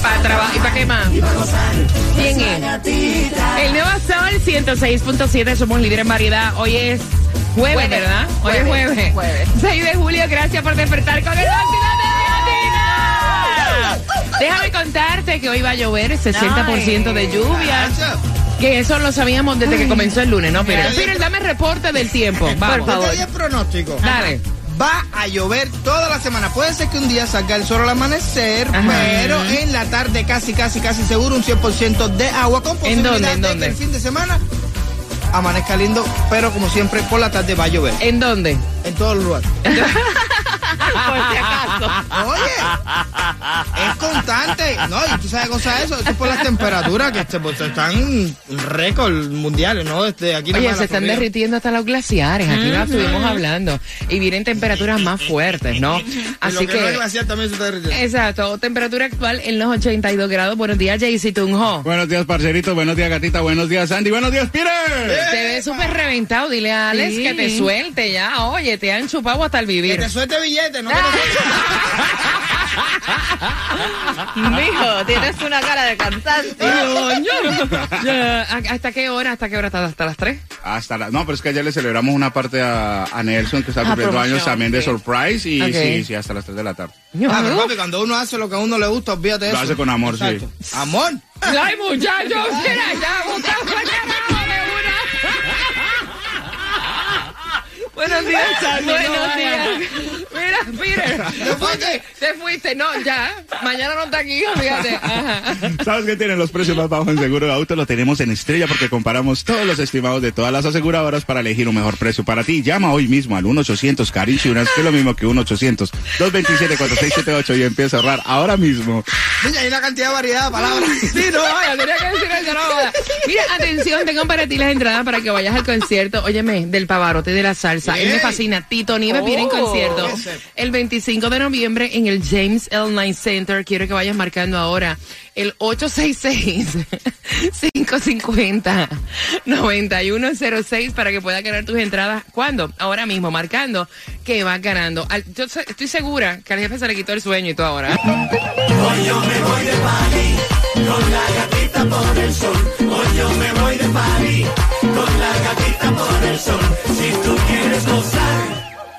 Para trabajar y para qué más. ¿Quién es? El nuevo Sol 106.7, somos líderes en variedad. Hoy es jueves, Jueves, ¿verdad? Hoy es jueves. jueves. 6 de julio, gracias por despertar con el. Déjame contarte que hoy va a llover 60% de lluvia. Que eso lo sabíamos desde que comenzó el lunes, ¿no? Pero, Peter, dame reporte del tiempo. Vamos. Día es pronóstico. Dale. Va a llover toda la semana. Puede ser que un día salga el sol al amanecer, Ajá. pero en la tarde casi, casi, casi seguro un 100% de agua con ¿En dónde, en de dónde? que el fin de semana amanezca lindo, pero como siempre por la tarde va a llover ¿En dónde? en todos los lugares. Por si acaso. Oye, es constante. No, y tú sabes cosa de eso. Eso es por las temperaturas que este, pues, están récord mundiales, ¿no? Desde aquí Oye, se están derritiendo hasta los glaciares, aquí lo estuvimos hablando. Y vienen temperaturas más fuertes, ¿no? Y Así lo que, no que, glaciar también se está derritiendo. exacto, temperatura actual en los 82 grados. Buenos días, Jaycee Tunjo. Buenos días, parcerito. Buenos días, gatita. Buenos días, Sandy. Buenos días, Peter. Te ves súper reventado, dile a Alex Sí. que te suelte ya. Oye, te han chupado hasta el Que vivir. te suelte billete, no Mijo, tienes una cara de cansancio. Ya, ¿Hasta qué hora? ¿Hasta qué hora? ¿Hasta, hasta las 3? Hasta la... No, pero es que ayer le celebramos una parte a, a Nelson, que está Ah, cumpliendo años también de sí. surprise. Y Ok. sí, sí, hasta las 3 de la tarde. Ah, pero papi, cuando uno hace lo que a uno le gusta, olvídate de Lo eso. hace con amor, sí. Exacto. Amor. ¡Ay, muchachos! Mira, ya, buscamos de. Buenos días. Buenos no días. Mira, Peter, te fuiste, te fuiste. No, ya. Mañana no está aquí, fíjate. Ajá. ¿Sabes qué tienen los precios más bajos en seguro de auto? Lo tenemos en Estrella porque comparamos todos los estimados de todas las aseguradoras para elegir un mejor precio para ti. Llama hoy mismo al 1-800 Car Insurance, que es lo mismo que 1-800-227-4678 y empieza a ahorrar ahora mismo. Niña, hay una cantidad de variedad de palabras. Sí, no, vaya, tenía que decir eso, no joda. Mira, atención, tengo para ti las entradas para que vayas al concierto, óyeme, del Pavarote de la Salsa. Él me fascina. Tito Nieves viene en Oh. concierto Ese. El 25 de noviembre en el James L. Knight Center. Quiero que vayas marcando ahora el 866-550-9106 para que puedas ganar tus entradas. ¿Cuándo? Ahora mismo, marcando que vas ganando. Yo estoy segura que al jefe se le quitó el sueño y todo ahora.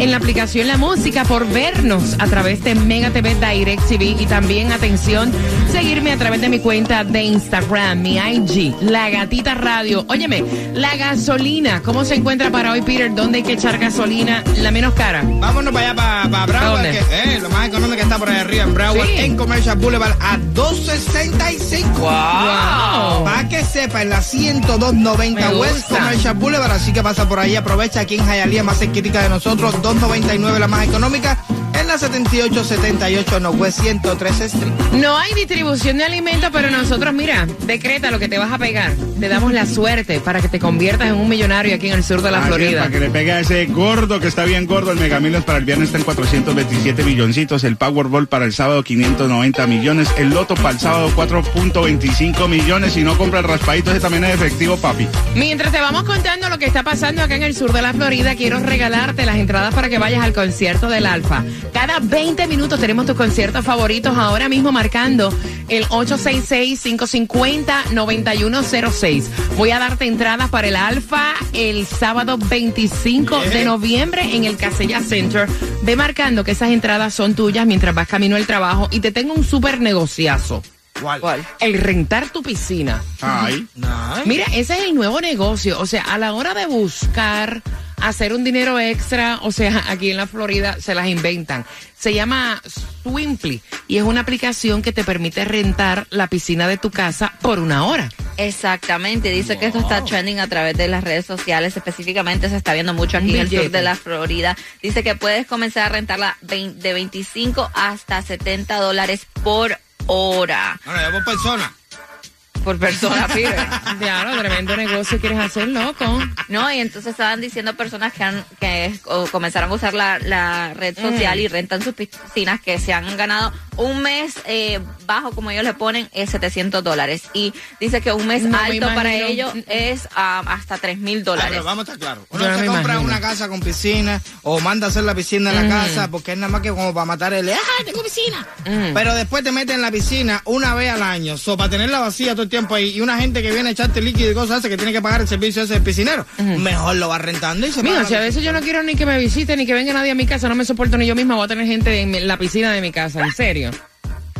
en la aplicación La Música, por vernos a través de Mega TV Direct TV y también, atención, seguirme a través de mi cuenta de Instagram, mi IG, La Gatita Radio. Óyeme, la gasolina, ¿cómo se encuentra para hoy, Peter? ¿Dónde hay que echar gasolina la menos cara? Vámonos para allá, para, para Broward, que eh, lo más económico está por ahí arriba, en Broward, Sí. en Commercial Boulevard, a 265. ¡Wow! Que sepa, en la 10290 Me West. Commercial Boulevard, así que pasa por ahí, aprovecha aquí en Hialeah, más cerquita de nosotros, 299 la más económica, la 7878 Northwest 103 Street. No hay distribución de alimentos, pero nosotros, mira, decreta lo que te vas a pegar. Te damos la suerte para que te conviertas en un millonario aquí en el sur de la Florida. para que le pegue a ese gordo que está bien gordo. El Mega Millions para el viernes está en 427 milloncitos. El Powerball para el sábado 590 millones. El Loto para el sábado 4.25 millones. Si no compra el raspadito, ese también es efectivo, papi. Mientras te vamos contando lo que está pasando acá en el sur de la Florida, quiero regalarte las entradas para que vayas al concierto del Alfa. Cada 20 minutos tenemos tus conciertos favoritos, ahora mismo marcando el 866-550-9106. Voy a darte entradas para el Alfa el sábado 25 de noviembre en el Casella Center. Ve marcando que esas entradas son tuyas mientras vas camino al trabajo y te tengo un súper negociazo. ¿Cuál? El rentar tu piscina. Ay. No. Mira, ese es el nuevo negocio. O sea, a la hora de buscar hacer un dinero extra, o sea, aquí en la Florida se las inventan. Se llama Swimply y es una aplicación que te permite rentar la piscina de tu casa por una hora. Exactamente, dice que esto está trending a través de las redes sociales, específicamente se está viendo mucho aquí en el sur de la Florida. Dice que puedes comenzar a rentarla de 25 hasta 70 dólares por hora Bueno, ya por persona. Por persona, pibe. Claro, tremendo negocio quieres hacer, loco. No, y entonces estaban diciendo personas que han que o, comenzaron a usar la, la red social Mm. y rentan sus piscinas que se han ganado un mes eh, bajo, como ellos le ponen, es 700 dólares. Y dice que un mes No me alto para ellos es ah, hasta 3 mil Ah, dólares. pero vamos a estar claros. Uno no se compra imagino. una casa con piscina o manda a hacer la piscina en la casa porque es nada más que como para matar el. ¡Ah, tengo piscina! Mm. Pero después te meten en la piscina una vez al año. So, para tenerla vacía todo el tiempo ahí y una gente que viene a echarte líquido y cosas así que tiene que pagar el servicio ese del piscinero, mejor lo va rentando y se paga si a veces yo no quiero ni que me visite ni que venga nadie a mi casa, no me soporto ni yo misma, voy a tener gente en la piscina de mi casa, en serio.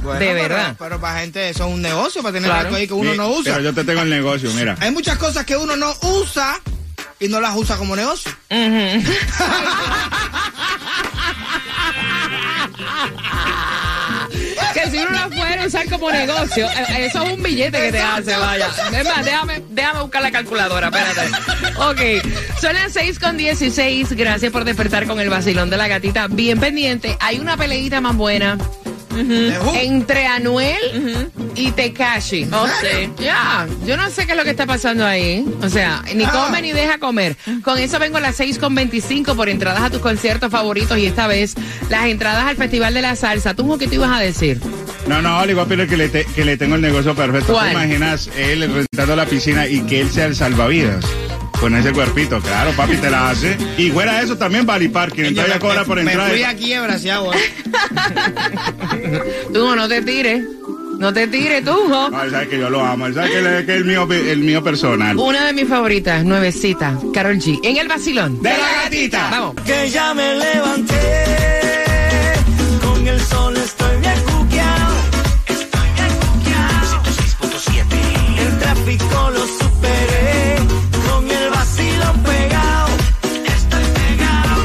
Bueno, de pero- verdad. Pero, para gente eso es un negocio, para tener Claro. algo ahí que uno Sí, no usa. Pero yo te tengo el negocio, mira. Hay muchas cosas que uno no usa y no las usa como negocio. Si a usar como negocio, eh, eso es un billete que te hace, vaya. Es más, déjame, déjame buscar la calculadora, espérate. Ok, son las 6 con 16. Gracias por despertar con el vacilón de la gatita. Bien pendiente, hay una peleita más buena entre Anuel y Tekashi. Oh, sí. Ya, yo no sé qué es lo que está pasando ahí. O sea, ni Ah. come ni deja comer. Con eso vengo a las 6 con 25 por entradas a tus conciertos favoritos y esta vez las entradas al Festival de la Salsa. ¿Tú qué te ibas a decir? No, no, Oli, papi, que le, te- que le tengo el negocio perfecto. ¿Cuál? ¿Te imaginas él rentando la piscina y que él sea el salvavidas? Con ese cuerpito, claro, papi, te la hace. Y fuera de eso también Bali Parking, entonces ya me- cobra por me entrar. fui a quiebra si hago eso. Tú no te tires. No te tires, tú. jo. No, él sabe que yo lo amo, él sabe que, él- que es el mío, el mío personal. Una de mis favoritas, nuevecita, Carol G. En el vacilón. ¡De la gatita! Vamos. que ya me levanté. Con el sol estoy tráfico lo superé. Con el pegado. Estoy pegado.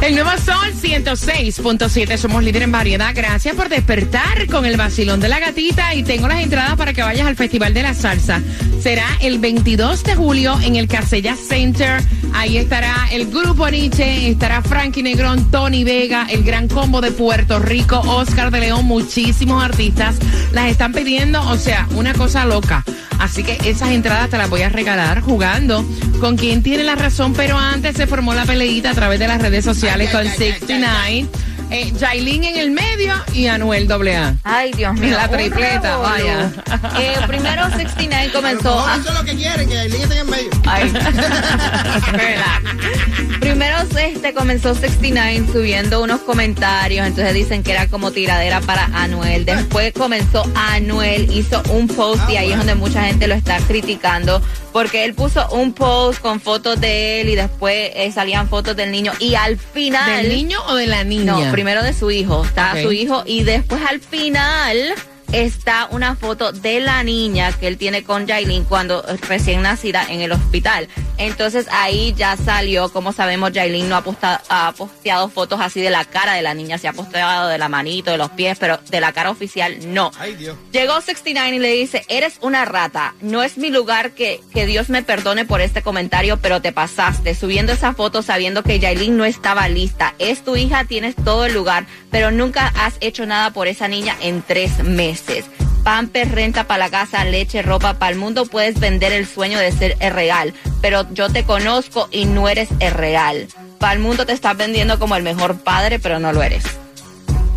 El nuevo Sol 106.7, somos líder en variedad. Gracias por despertar con el vacilón de la gatita y tengo las entradas para que vayas al Festival de la Salsa. Será el 22 de julio en el Casella Center. Ahí estará el grupo Nietzsche, estará Frankie Negrón, Tony Vega, el Gran Combo de Puerto Rico, Oscar de León, muchísimos artistas. Las están pidiendo, o sea, una cosa loca. Así que esas entradas te las voy a regalar jugando. Con quien tiene la razón, pero antes se formó la peleita a través de las redes sociales con 69. Eh, Yailin en el medio y Anuel AA. Ay, Dios mío. La tripleta, vaya. Eh, primero 69 A lo comenzó a... Eso es lo que quieren, que el link esté en medio. Ay. Primero este comenzó 69 subiendo unos comentarios, entonces dicen que era como tiradera para Anuel. Después comenzó Anuel, hizo un post y ahí es donde mucha gente lo está criticando porque él puso un post con fotos de él y después eh, salían fotos del niño y al final... ¿Del niño o de la niña? No, primero de su hijo. Está su hijo y después al final está una foto de la niña que él tiene con Jailin cuando recién nacida en el hospital. Entonces ahí ya salió, como sabemos, Jailin no ha, posteado fotos así de la cara de la niña, se ha posteado de la manito, de los pies, pero de la cara oficial no. Ay, Dios. Llegó 69 y le dice, eres una rata, no es mi lugar que, que Dios me perdone por este comentario, pero te pasaste, subiendo esa foto sabiendo que Yailin no estaba lista. Es tu hija, tienes todo el lugar, pero nunca has hecho nada por esa niña en tres meses. Pamper, renta para la casa, leche, ropa para el mundo, puedes vender el sueño de ser el real, pero yo te conozco y no eres el real. Para el mundo te estás vendiendo como el mejor padre, pero no lo eres.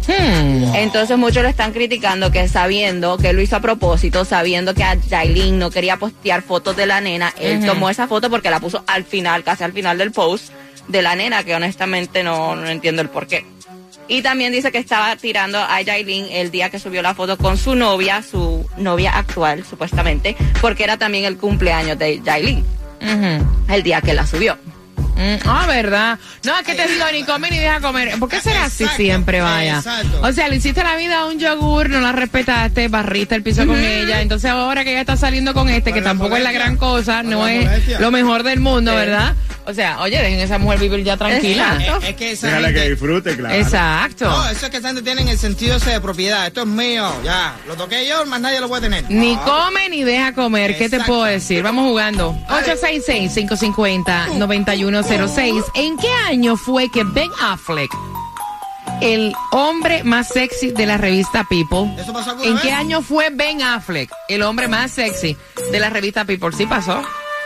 Hmm. Entonces muchos lo están criticando que sabiendo que lo hizo a propósito, sabiendo que a Jailin no quería postear fotos de la nena, él tomó esa foto porque la puso al final, casi al final del post de la nena, que honestamente no, no entiendo el por qué. Y también dice que estaba tirando a Jailin el día que subió la foto con su novia, su novia actual, supuestamente, porque era también el cumpleaños de Jailin, Ujú. el día que la subió. Mm, Ah, ¿verdad? No, es que te digo, ni come ni deja comer. ¿Por qué será así Exacto, siempre, vaya? exacto. O sea, le hiciste la vida a un yogur, no la respetaste, barriste el piso con ella. Entonces ahora que ella está saliendo con este, que tampoco es la gran cosa, no es molestia. lo mejor del mundo, ¿verdad? O sea, oye, dejen a esa mujer vivir ya tranquila. Exacto. Es, es que esa Déjala gente- que disfrute, claro. Exacto. No, eso es que esa gente tiene el sentido ese de propiedad. Esto es mío, ya. Lo toqué yo, más nadie lo puede tener. Ni No. come ni deja comer. ¿Qué te puedo decir? Vamos jugando. 866-550-9106. ¿En qué año fue que Ben Affleck, el hombre más sexy de la revista People, ¿Eso pasó ¿en vez? qué año fue Ben Affleck, el hombre más sexy de la revista People? Sí pasó.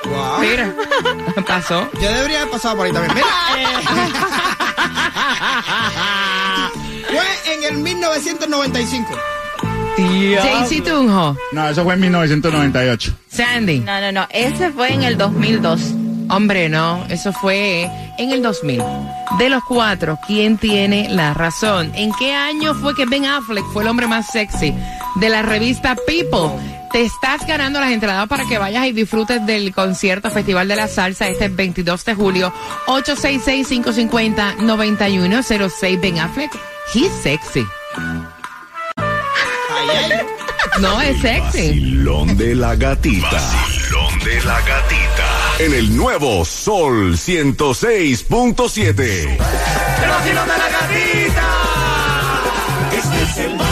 Wow. Mira, pasó. Yo debería haber pasado por ahí también. Mira, fue en el 1995. JC Tunjo, No, eso fue en 1998. Sandy. No, no, no, ese fue en el 2002. Hombre, no, eso fue en el 2000. De los cuatro, ¿quién tiene la razón? ¿En qué año fue que Ben Affleck fue el hombre más sexy de la revista People? Te estás ganando las entradas para que vayas y disfrutes del concierto Festival de la Salsa este 22 de julio. 866-550-9106. Ben Affleck, he's sexy. No, es sexy. Vacilón de la gatita. Vacilón de la gatita. En el nuevo Sol 106.7. El vacilón de la gatita. Este es el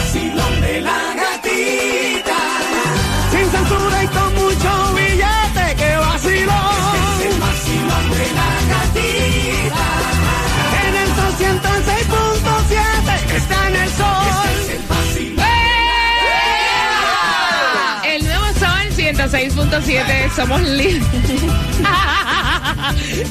106.7 está en el sol. Este es el nuevo Sol 106.7, somos líderes.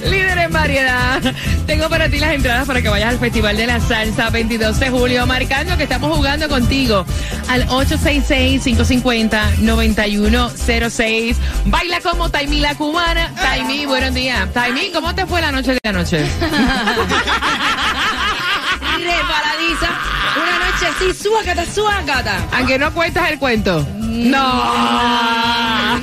Líder en variedad. Tengo para ti las entradas para que vayas al Festival de la Salsa 22 de julio, marcando que estamos jugando contigo al 866-550-9106. Baila como Taimi la cubana. Taimi, buenos días. Taimi, ¿cómo te fue la noche de anoche? Noche así, suácata, suácata. Aunque no cuentas el cuento. No.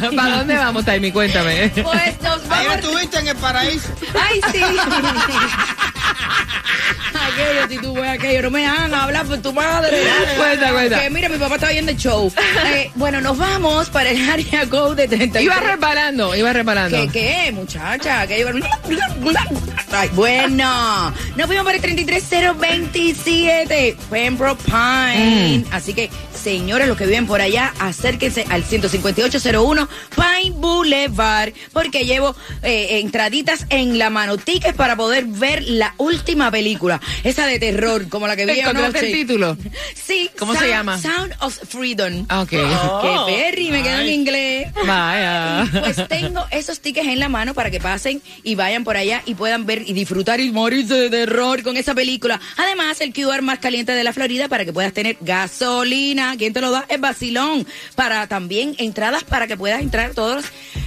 ¿Para dónde vamos, Taimi? Cuéntame. Pues nos Ahí vamos. estuviste en el paraíso. ¡Ay, sí! aquello, si tú ves aquello, no me hagan hablar por tu madre. Cuenta, cuenta. Que mira, mi papá está viendo el show. Eh, bueno, nos vamos para el área code de 33. Iba reparando, iba reparando. ¿Qué, qué, muchacha? ¿Qué iba- Ay, bueno, nos fuimos para el 33027 Pembroke Pine. Así que, señores, los que viven por allá, acérquense al 15801 Pine Boulevard, porque llevo eh, entraditas en la mano, tickets para poder ver la última película, esa de terror, como la que vi ¿Encontraste anoche. el título? Sí. ¿Cómo se llama? Sound of Freedom. Ok. Qué perry, me quedo en inglés. Vaya. Pues tengo esos tickets en la mano para que pasen y vayan por allá y puedan ver y disfrutar y morirse de terror con esa película. Además, el QR más caliente de la Florida para que puedas tener gasolina. ¿Quién te lo da? Es Basilón. Para también entradas para que puedas entrar todos los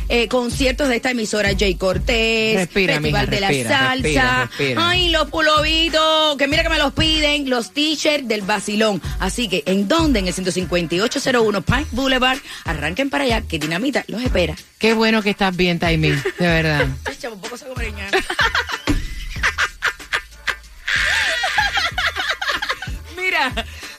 eh, conciertos de esta emisora. Jay Cortés, Respira, Festival mija, de la Salsa. respira, respira. Ay, los pulovitos, que mira que me los piden, los t-shirts del Basilón. Así que, ¿en dónde? En el 15801 Pine Boulevard. Arranquen para allá, que Dinamita los espera. Qué bueno que estás bien, Taimi, de verdad. Ay, chavo, un poco salvadoreña. Mira,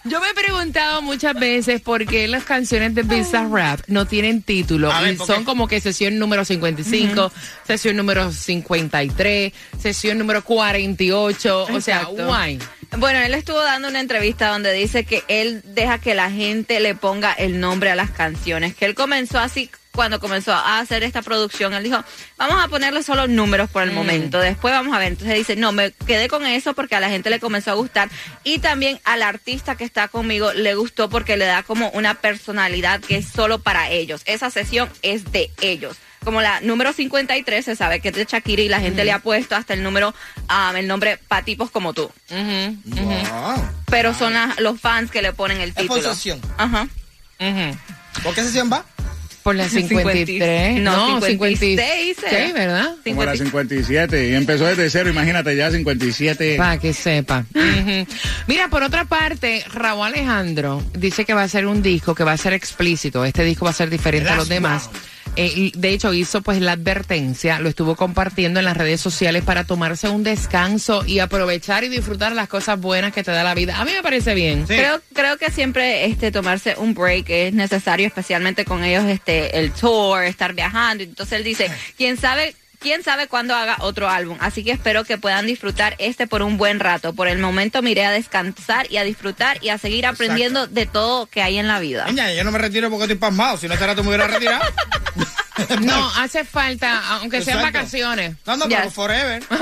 Yo me he preguntado muchas veces por qué las canciones de Bizarrap Rap no tienen título A ver, y ¿por son como que sesión número 55, sesión número 53, sesión número 48, o sea, Exacto. guay. Bueno, él estuvo dando una entrevista donde dice que él deja que la gente le ponga el nombre a las canciones, que él comenzó así cuando comenzó a hacer esta producción, él dijo, vamos a ponerle solo números por el momento, después vamos a ver. Entonces dice, no, me quedé con eso porque a la gente le comenzó a gustar y también al artista que está conmigo le gustó porque le da como una personalidad que es solo para ellos. Esa sesión es de ellos. Como la número 53 se sabe que es de Shakira y la gente le ha puesto hasta el número, ah, el nombre para tipos como tú. Wow. Pero son las- los fans que le ponen el Es por título. sesión. Ajá. Ujú. ¿Por qué sesión va? Por la 53. No, 56, 56, Sí, ¿verdad? Como la 57. Y empezó desde cero, imagínate, ya 57. Para que sepa. Mira, por otra parte, Raúl Alejandro dice que va a ser un disco que va a ser explícito. Este disco va a ser diferente a los demás. Eh, y de hecho, hizo pues la advertencia, lo estuvo compartiendo en las redes sociales para tomarse un descanso y aprovechar y disfrutar las cosas buenas que te da la vida. A mí me parece bien. Creo, creo que siempre este tomarse un break es necesario, especialmente con ellos, este, el tour, estar viajando. Entonces él dice, quién sabe, quién sabe cuándo haga otro álbum. Así que espero que puedan disfrutar este por un buen rato. Por el momento miré a descansar y a disfrutar y a seguir aprendiendo de todo que hay en la vida. Niña, yo no me retiro porque estoy pasmado. Si no, este rato me hubiera retirado. No, hace falta, aunque sean Exacto. vacaciones. No, no, pero forever.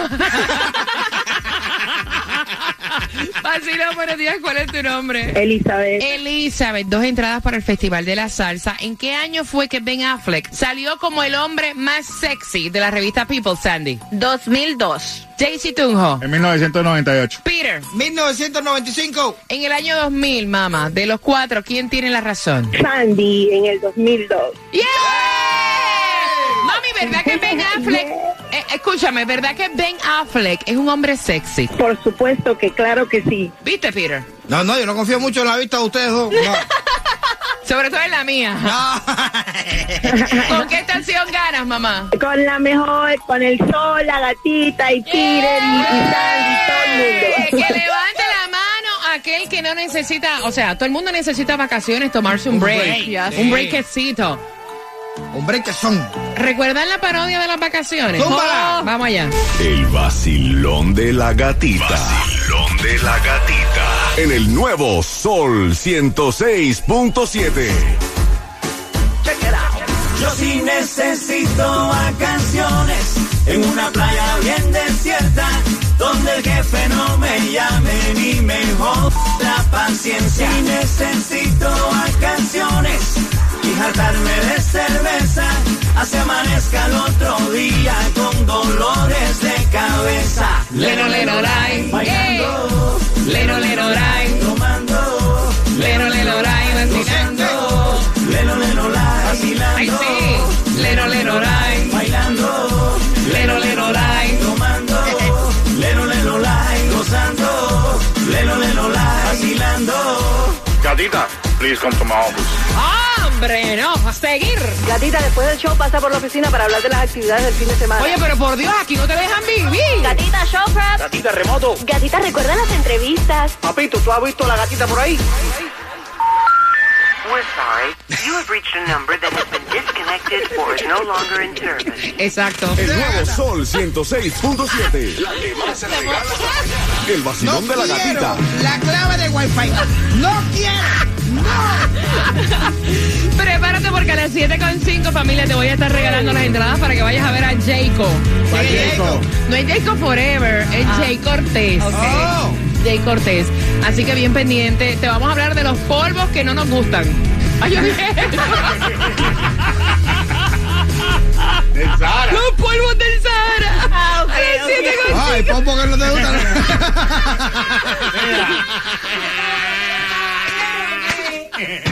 Vacilo, buenos días, ¿cuál es tu nombre? Elizabeth. Elizabeth, dos entradas para el Festival de la Salsa. ¿En qué año fue que Ben Affleck salió como el hombre más sexy de la revista People, Sandy? 2002. JC Tunjo. En 1998. Peter. 1995. En el año 2000, mamá, de los cuatro, ¿quién tiene la razón? Sandy en el 2002. ¡Yeah! ¿Verdad que Ben Affleck... eh, escúchame, ¿verdad que Ben Affleck es un hombre sexy? Por supuesto que claro que sí. ¿Viste, Peter? No, no, yo no confío mucho en la vista de ustedes dos. No. Sobre todo en la mía. No. ¿Con qué estación ganas, mamá? Con la mejor, con el sol, la gatita y Peter y, y Sandy, todo el mundo. que levante la mano aquel que no necesita, o sea, todo el mundo necesita vacaciones, tomarse un Un break, break, un breakcito. Hombre, que son. ¿Recuerdan la parodia de las vacaciones? Zúmbala. Oh, vamos allá. El vacilón de la gatita. Vacilón de la gatita. En el nuevo Sol 106.7. Yo sí necesito vacaciones en una playa bien desierta, donde el jefe no me llame ni me joda la paciencia. Y necesito vacaciones y jartarme de cerveza, hasta amanezca el otro día con dolores de cabeza. Lero, lero, ray. Bailando, Lero, lero, ray. tomando, Lero, lero, ray. Vacilando. lelo, lelo, la, vacilando. Ay, sí. Lero, lero, ray. Bailando, Lero, lero, ray. tomando, lelo, lelo, like, gozando, lelo, lelo, like, vacilando. Gatita, please come to my office. ¡Hombre, no! ¡A seguir! Gatita, después del show pasa por la oficina para hablar de las actividades del fin de semana. Oye, pero por Dios, aquí no te dejan vivir. Gatita, show prep. Gatita, remoto. Gatita, ¿recuerda las entrevistas? Papito, ¿tú has visto la gatita por ahí? We're sorry. You have reached a number that has been disconnected or is no longer in service. Exacto. El nuevo Sol 106.7. La que más se regala. El No vacilón de la quiero gatita. la clave de Wi-Fi. No quiero. Prepárate porque a las 7.5, familia, te voy a estar regalando las entradas para que vayas a ver a Jayco. ¿Cuál Jayco? No es Jayco Forever, es Jay Cortés. Oh. Jay Cortés. Así que bien pendiente. Te vamos a hablar de los polvos que no nos gustan. Ay, yo dije. Del Sahara. los polvos del Sahara. Ah, ok, A las ok. 7.5. Ay, popo que no te gusta. Yeah.